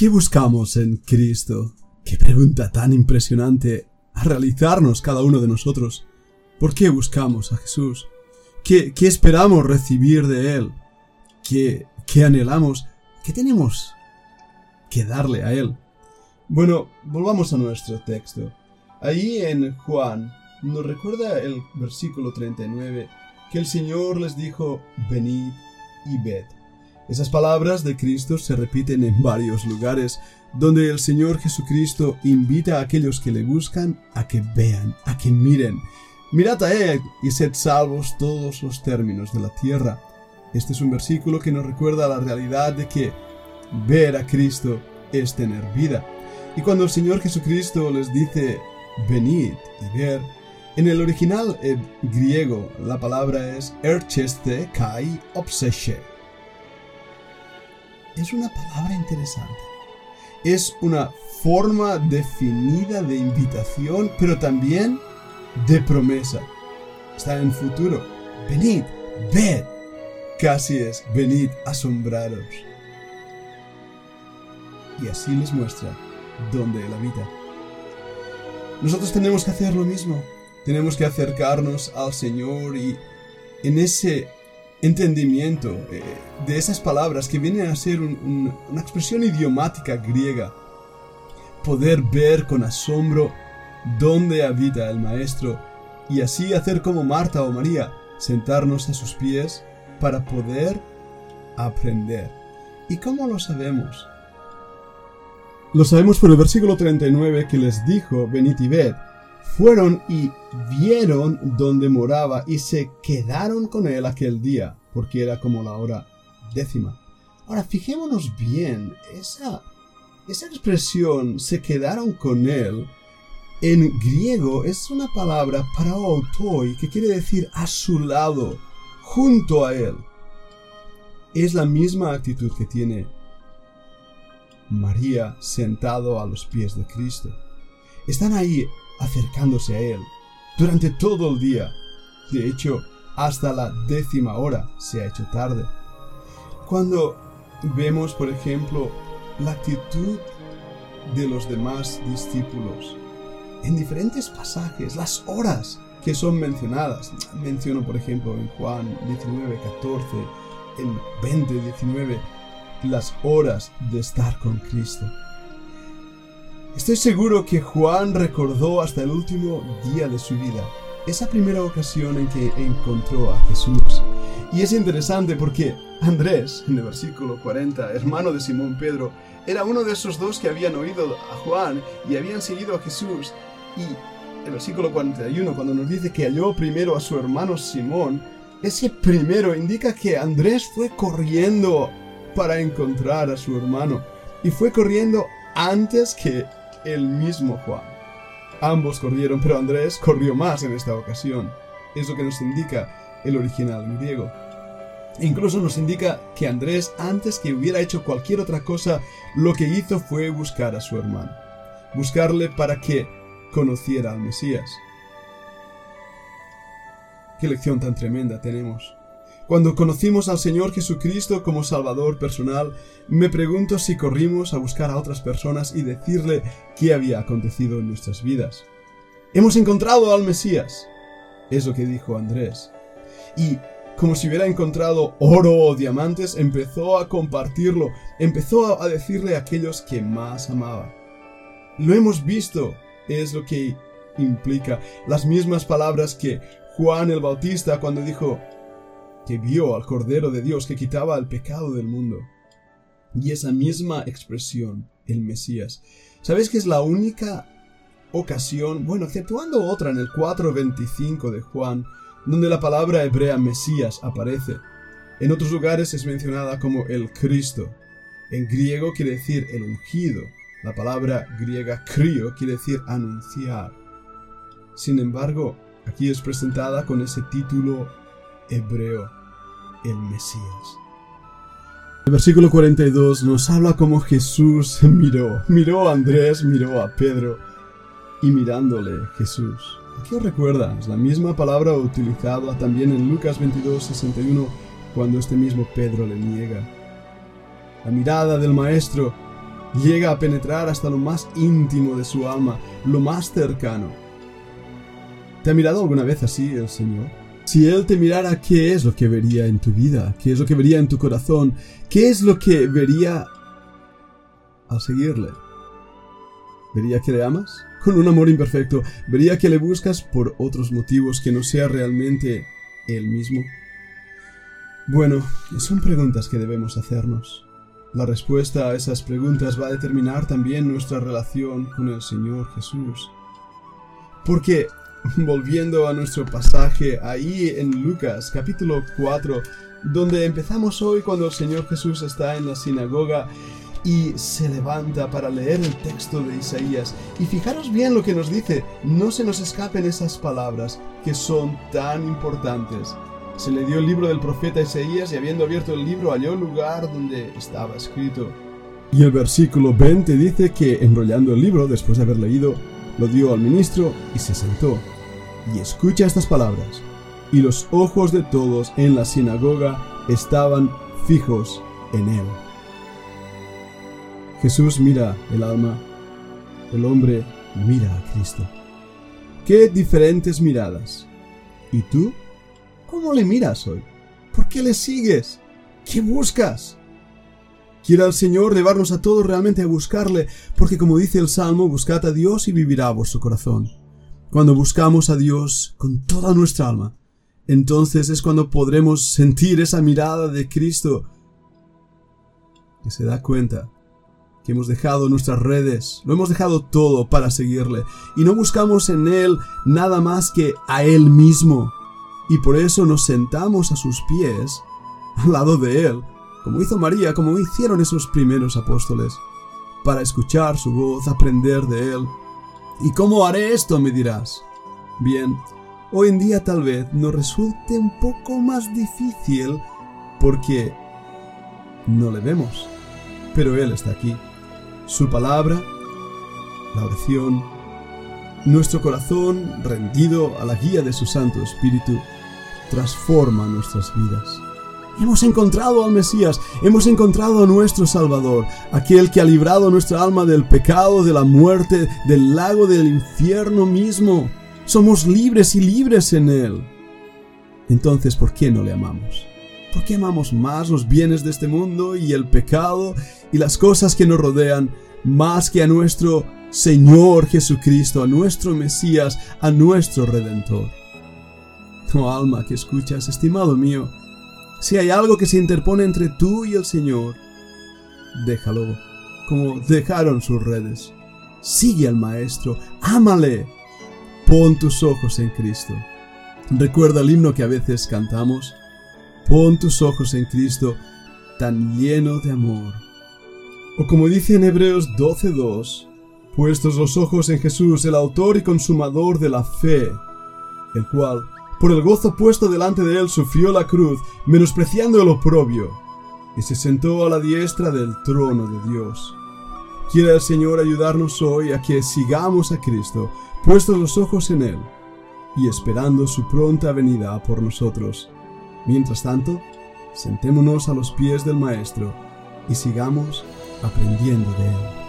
¿Qué buscamos en Cristo? Qué pregunta tan impresionante a realizarnos cada uno de nosotros. ¿Por qué buscamos a Jesús? ¿Qué, qué esperamos recibir de Él? ¿Qué, ¿Qué anhelamos? ¿Qué tenemos que darle a Él? Bueno, volvamos a nuestro texto. Ahí en Juan nos recuerda el versículo 39 que el Señor les dijo, venid y ved. Esas palabras de Cristo se repiten en varios lugares donde el Señor Jesucristo invita a aquellos que le buscan a que vean, a que miren. Mirad a Él y sed salvos todos los términos de la tierra. Este es un versículo que nos recuerda la realidad de que ver a Cristo es tener vida. Y cuando el Señor Jesucristo les dice venid y ver. En el original eh, griego la palabra es ercheste kai obseshe. Es una palabra interesante. Es una forma definida de invitación, pero también de promesa. Está en futuro. Venid, ved. Casi es, venid, asombraros. Y así les muestra dónde él habita. Nosotros tenemos que hacer lo mismo. Tenemos que acercarnos al Señor y en ese entendimiento eh, de esas palabras que vienen a ser una expresión idiomática griega, poder ver con asombro dónde habita el Maestro y así hacer como Marta o María, sentarnos a sus pies para poder aprender. ¿Y cómo lo sabemos? Lo sabemos por el versículo 39 que les dijo, venid y. Fueron y vieron donde moraba y se quedaron con él aquel día, porque era como la hora décima. Ahora, fijémonos bien, esa, esa expresión, se quedaron con él, en griego es una palabra para autoi, que quiere decir a su lado, junto a él. Es la misma actitud que tiene María sentado a los pies de Cristo. Están ahí acercándose a Él durante todo el día. De hecho, hasta la décima hora se ha hecho tarde. Cuando vemos, por ejemplo, la actitud de los demás discípulos en diferentes pasajes, las horas que son mencionadas. Menciono, por ejemplo, en Juan 19, 14, en 20, 19, las horas de estar con Cristo. Estoy seguro que Juan recordó hasta el último día de su vida esa primera ocasión en que encontró a Jesús. Y es interesante porque Andrés, en el versículo 40, hermano de Simón Pedro, era uno de esos dos que habían oído a Juan y habían seguido a Jesús. Y el versículo 41, cuando nos dice que halló primero a su hermano Simón, ese primero indica que Andrés fue corriendo para encontrar a su hermano y fue corriendo antes que el mismo Juan. Ambos corrieron, pero Andrés corrió más en esta ocasión. Es lo que nos indica el original griego. incluso nos indica que Andrés, antes que hubiera hecho cualquier otra cosa, lo que hizo fue buscar a su hermano. Buscarle para que conociera al Mesías. Qué lección tan tremenda tenemos. Cuando conocimos al Señor Jesucristo como Salvador personal, me pregunto si corrimos a buscar a otras personas y decirle qué había acontecido en nuestras vidas. Hemos encontrado al Mesías. Es lo que dijo Andrés. Y como si hubiera encontrado oro o diamantes, empezó a compartirlo, empezó a decirle a aquellos que más amaba. Lo hemos visto, es lo que implica las mismas palabras que Juan el Bautista cuando dijo, que vio al Cordero de Dios que quitaba el pecado del mundo. Y esa misma expresión, el Mesías. ¿Sabéis que es la única ocasión, bueno, exceptuando otra en el 4.25 de Juan, donde la palabra hebrea Mesías aparece? En otros lugares es mencionada como el Cristo. En griego quiere decir el ungido. La palabra griega crio quiere decir anunciar. Sin embargo, aquí es presentada con ese título hebreo, el Mesías. El versículo 42 nos habla como Jesús miró, miró a Andrés, miró a Pedro, y mirándole Jesús. ¿Qué os recuerda? La misma palabra utilizada también en Lucas 22, 61, cuando este mismo Pedro le niega. La mirada del Maestro llega a penetrar hasta lo más íntimo de su alma, lo más cercano. ¿Te ha mirado alguna vez así el Señor? Si Él te mirara, ¿qué es lo que vería en tu vida? ¿Qué es lo que vería en tu corazón? ¿Qué es lo que vería al seguirle? ¿Vería que le amas? Con un amor imperfecto. ¿Vería que le buscas por otros motivos que no sea realmente Él mismo? Bueno, son preguntas que debemos hacernos. La respuesta a esas preguntas va a determinar también nuestra relación con el Señor Jesús. Porque, volviendo a nuestro pasaje ahí en Lucas capítulo 4, donde empezamos hoy cuando el Señor Jesús está en la sinagoga y se levanta para leer el texto de Isaías. Y fijaros bien lo que nos dice, no se nos escapen esas palabras que son tan importantes. Se le dio el libro del profeta Isaías y habiendo abierto el libro halló el lugar donde estaba escrito. Y el versículo 20 dice que enrollando el libro, después de haber leído, lo dio al ministro y se sentó. Y escucha estas palabras. Y los ojos de todos en la sinagoga estaban fijos en él. Jesús mira el alma, el hombre mira a Cristo. Qué diferentes miradas. ¿Y tú? ¿Cómo le miras hoy? ¿Por qué le sigues? ¿Qué buscas? Quiera el Señor llevarnos a todos realmente a buscarle, porque como dice el Salmo, buscad a Dios y vivirá vuestro corazón. Cuando buscamos a Dios con toda nuestra alma, entonces es cuando podremos sentir esa mirada de Cristo que se da cuenta que hemos dejado nuestras redes, lo hemos dejado todo para seguirle y no buscamos en Él nada más que a Él mismo y por eso nos sentamos a sus pies, al lado de Él, como hizo María, como hicieron esos primeros apóstoles, para escuchar su voz, aprender de Él. ¿Y cómo haré esto? me dirás. Bien, hoy en día tal vez nos resulte un poco más difícil porque no le vemos, pero Él está aquí. Su palabra, la oración, nuestro corazón rendido a la guía de su Santo Espíritu, transforma nuestras vidas. Hemos encontrado al Mesías, hemos encontrado a nuestro Salvador, aquel que ha librado nuestra alma del pecado, de la muerte, del lago del infierno mismo. Somos libres y libres en Él. Entonces, ¿por qué no le amamos? ¿Por qué amamos más los bienes de este mundo y el pecado y las cosas que nos rodean más que a nuestro Señor Jesucristo, a nuestro Mesías, a nuestro Redentor? Oh alma que escuchas, estimado mío, si hay algo que se interpone entre tú y el Señor, déjalo, como dejaron sus redes. Sigue al Maestro, ámale. Pon tus ojos en Cristo. Recuerda el himno que a veces cantamos. Pon tus ojos en Cristo, tan lleno de amor. O como dice en Hebreos 12:2, puestos los ojos en Jesús, el autor y consumador de la fe, el cual por el gozo puesto delante de él sufrió la cruz, menospreciando el oprobio, y se sentó a la diestra del trono de Dios. Quiera el Señor ayudarnos hoy a que sigamos a Cristo, puestos los ojos en Él, y esperando su pronta venida por nosotros. Mientras tanto, sentémonos a los pies del Maestro y sigamos aprendiendo de Él.